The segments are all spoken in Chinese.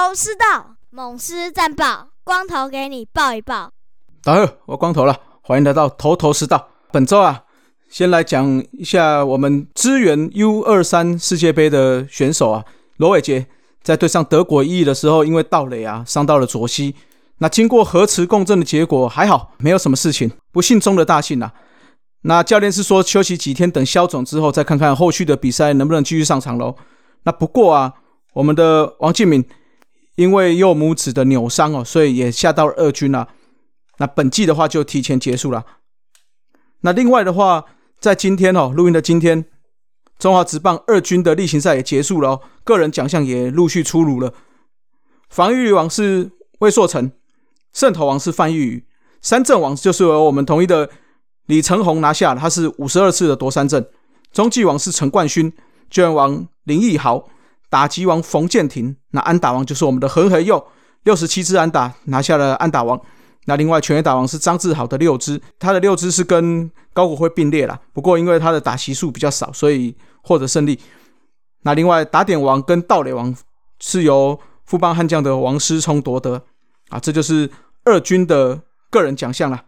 头头是道，猛狮战报，光头给你报一报。大家好，我光头了，欢迎来到头头是道。本周啊，先来讲一下我们支援 U 二三世界杯的选手啊，罗伟杰在对上德国意义的时候，因为盗垒啊伤到了左膝。那经过核磁共振的结果还好，没有什么事情，不幸中的大幸啊。那教练是说休息几天，等消肿之后再看看后续的比赛能不能继续上场喽。那不过啊，我们的王敬敏因为右拇指的扭伤哦，所以也下到了二军了。那本季的话就提前结束了。那另外的话，在今天哦，录音的今天，中华职棒二军的例行赛也结束了哦，个人奖项也陆续出炉了。防御王是魏硕成，胜投王是范玉宇，三阵王就是由我们统一的李成宏拿下，他是五十二次的夺三阵。中继王是陈冠勋，救援王林奕豪，打击王冯建廷，那安打王就是我们的何和佑，六十七支安打拿下了安打王。那另外全垒打王是张志豪的六支，他的六支是跟高国辉并列了，不过因为他的打席数比较少，所以获得胜利。那另外打点王跟盗垒王是由富邦悍将的王思聪夺得啊，这就是二军的个人奖项了。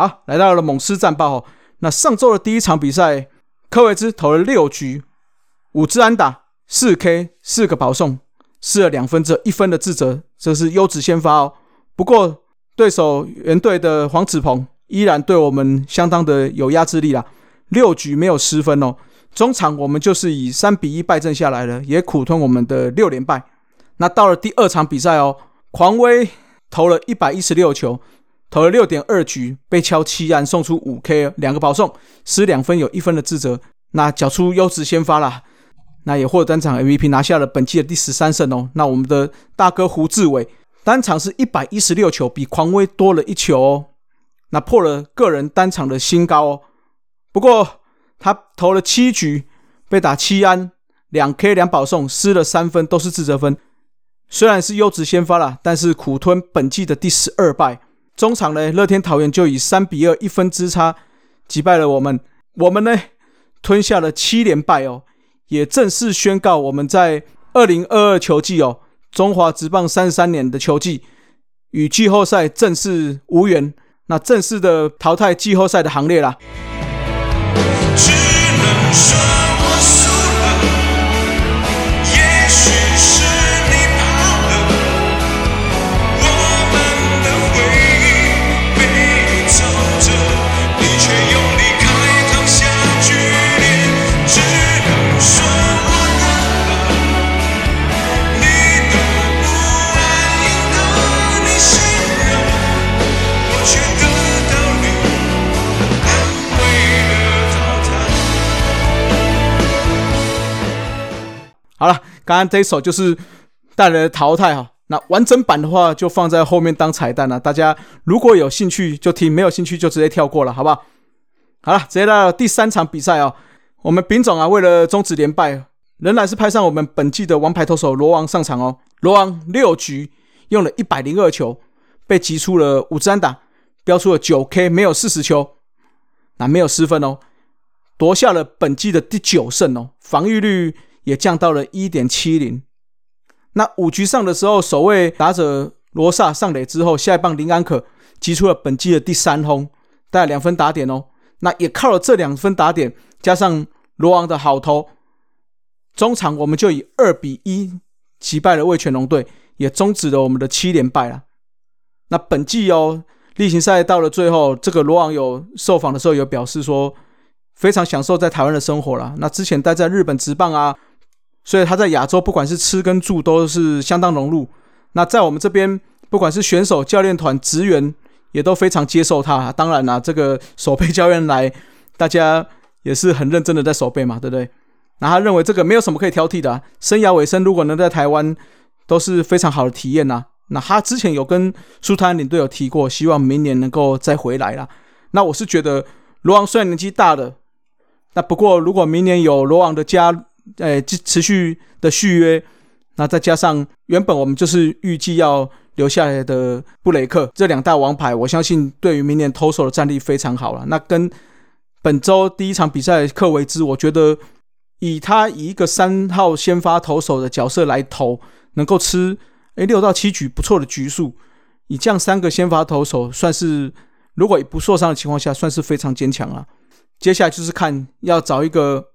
好，来到了猛狮战报哦。那上周的第一场比赛，科维兹投了六局，五支安打，四 K，四个保送，失了两分，只有一分的自责，这是优质先发哦。不过对手原队的黄子鹏依然对我们相当的有压制力啦，六局没有失分哦。中场我们就是以三比一败阵下来了，也苦吞我们的六连败。那到了第二场比赛哦，狂威投了一百一十六球。投了六点二局，被敲七安，送出五 K，两个保送，失两分，有一分的自责。那缴出优质先发啦，那也获得单场 MVP，拿下了本季的第十三胜哦。那我们的大哥胡志伟单场是一百一十六球，比狂威多了一球哦，那破了个人单场的新高哦。不过他投了七局，被打七安，两 K 两保送，失了三分，都是自责分。虽然是优质先发啦，但是苦吞本季的第十二败。中场呢，乐天桃园就以三比二一分之差击败了我们，我们呢吞下了七连败哦，也正式宣告我们在二零二二球季哦，中华职棒三十三年的球季与季后赛正式无缘，那正式的淘汰季后赛的行列啦。刚刚这一首就是带来的淘汰哈。那完整版的话就放在后面当彩蛋了。大家如果有兴趣就听，没有兴趣就直接跳过了，好不好？好了，直接到第三场比赛哦。我们丙总啊，为了终止连败，仍然是派上我们本季的王牌投手罗王上场哦。罗王六局用了一百零二球，被击出了五支安打，标出了九 K，没有四十球，那没有失分哦，夺下了本季的第九胜哦，防御率。也降到了一点七零。那五局上的时候，守卫打者罗萨上垒之后，下一棒林安可击出了本季的第三轰，带两分打点哦。那也靠了这两分打点，加上罗王的好投，中场我们就以二比一击败了魏全龙队，也终止了我们的七连败了。那本季哦，例行赛到了最后，这个罗王有受访的时候有表示说，非常享受在台湾的生活了。那之前待在日本职棒啊。所以他在亚洲不管是吃跟住都是相当融入。那在我们这边，不管是选手、教练团、职员，也都非常接受他。当然啦，这个守备教练来，大家也是很认真的在守备嘛，对不对？那他认为这个没有什么可以挑剔的。生涯尾声如果能在台湾，都是非常好的体验呐。那他之前有跟苏丹领队有提过，希望明年能够再回来啦。那我是觉得罗昂虽然年纪大了，那不过如果明年有罗昂的加，诶，持续的续约，那再加上原本我们就是预计要留下来的布雷克这两大王牌，我相信对于明年投手的战力非常好了。那跟本周第一场比赛克维兹，我觉得以他以一个三号先发投手的角色来投，能够吃诶六到七局不错的局数，以这样三个先发投手，算是如果不受伤的情况下，算是非常坚强了。接下来就是看要找一个。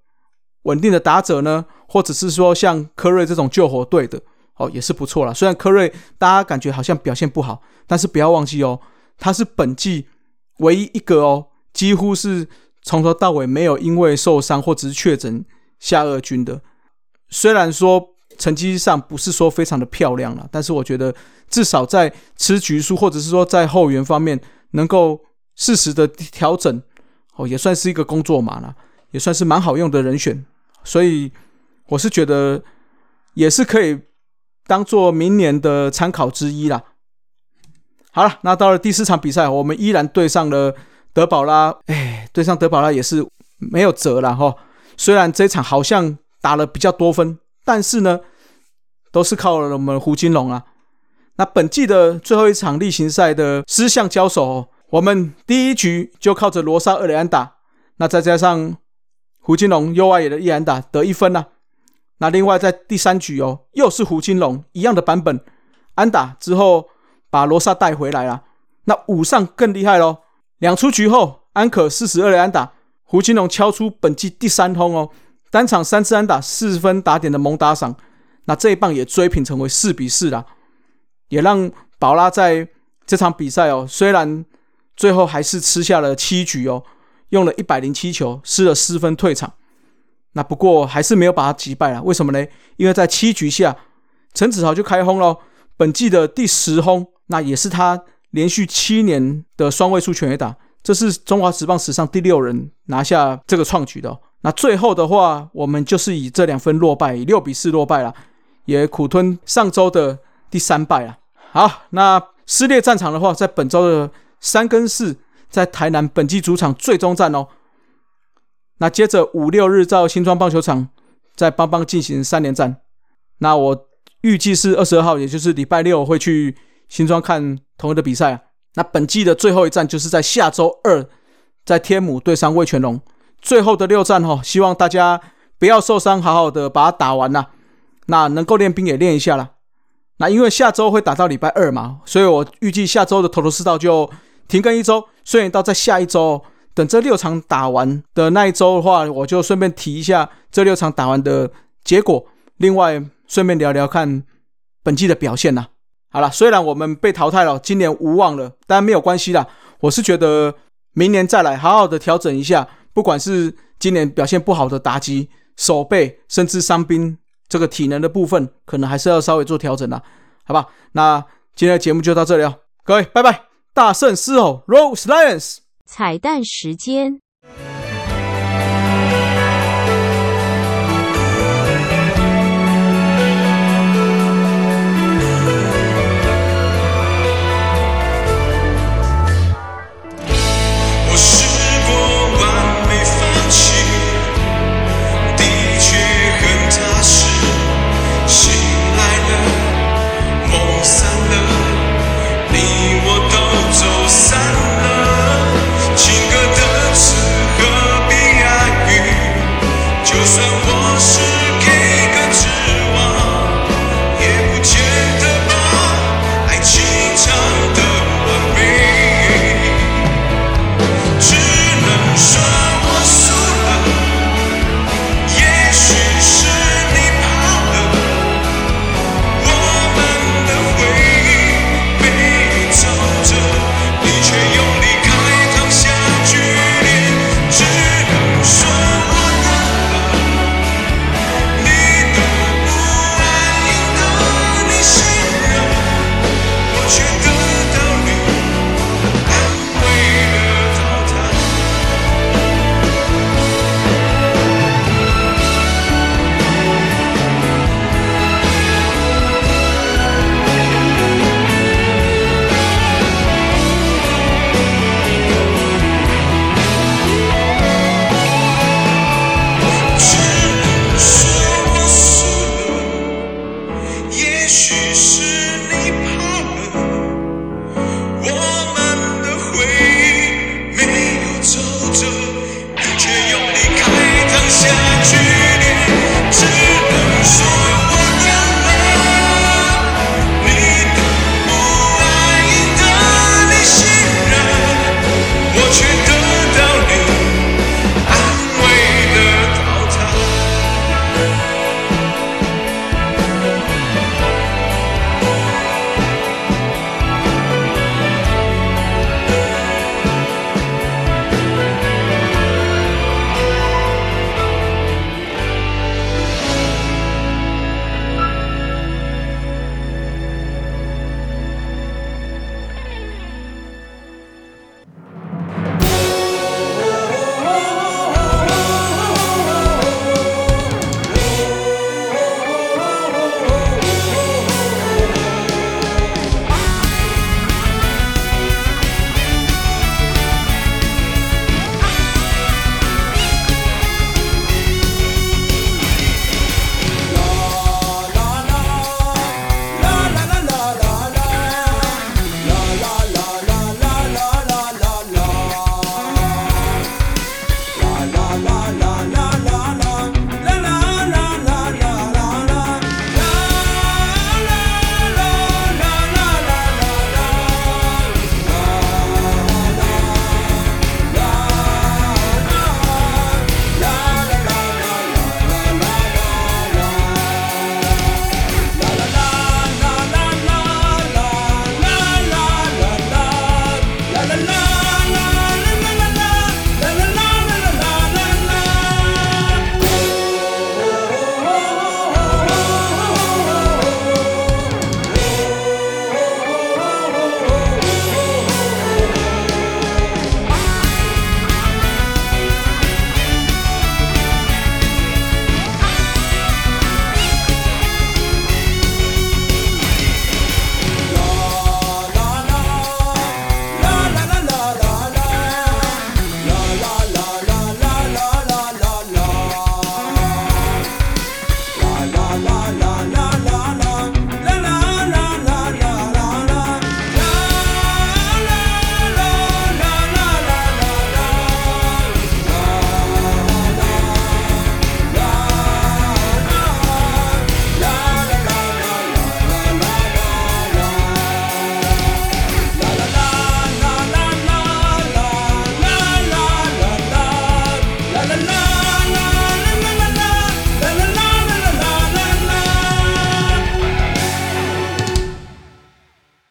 稳定的打者呢，或者是说像科瑞这种救火队的哦，也是不错了。虽然科瑞大家感觉好像表现不好，但是不要忘记哦，他是本季唯一一个哦，几乎是从头到尾没有因为受伤或者是确诊下二军的。虽然说成绩上不是说非常的漂亮了，但是我觉得至少在吃局数或者是说在后援方面能够适时的调整哦，也算是一个工作码了，也算是蛮好用的人选。所以我是觉得也是可以当做明年的参考之一啦。好了，那到了第四场比赛，我们依然对上了德保拉。哎，对上德保拉也是没有辙了哈。虽然这场好像打了比较多分，但是呢，都是靠了我们胡金龙啊。那本季的最后一场例行赛的狮象交手，我们第一局就靠着罗莎二连安打，那再加上。胡金龙右外野的一安打得一分呐，那另外在第三局哦，又是胡金龙一样的版本。安打之后把罗萨带回来了。那五上更厉害喽，两出局后安可四十二的安打，胡金龙敲出本季第三轰哦，单场三次安打四分打点的猛打赏，那这一棒也追平成为四比四啦，也让宝拉在这场比赛哦，虽然最后还是吃下了七局哦。用了一百零七球，失了四分退场。那不过还是没有把他击败了。为什么呢？因为在七局下，陈子豪就开轰了，本季的第十轰，那也是他连续七年的双位数全垒打，这是中华职棒史上第六人拿下这个创举的。那最后的话，我们就是以这两分落败，以六比四落败了，也苦吞上周的第三败了。好，那撕裂战场的话，在本周的三跟四。在台南本季主场最终战哦，那接着五六日到新庄棒球场在邦邦进行三连战。那我预计是二十二号，也就是礼拜六会去新庄看同一的比赛。那本季的最后一战就是在下周二在天母对上魏全龙，最后的六战哈，希望大家不要受伤，好好的把它打完呐。那能够练兵也练一下了。那因为下周会打到礼拜二嘛，所以我预计下周的头头是道就。停更一周，虽然到在下一周，等这六场打完的那一周的话，我就顺便提一下这六场打完的结果。另外，顺便聊聊看本季的表现呐。好了，虽然我们被淘汰了，今年无望了，但没有关系啦。我是觉得明年再来，好好的调整一下。不管是今年表现不好的打击、守备，甚至伤兵这个体能的部分，可能还是要稍微做调整啦。好吧？那今天的节目就到这里哦，各位，拜拜。大圣狮吼，Rose Lions，彩蛋时间。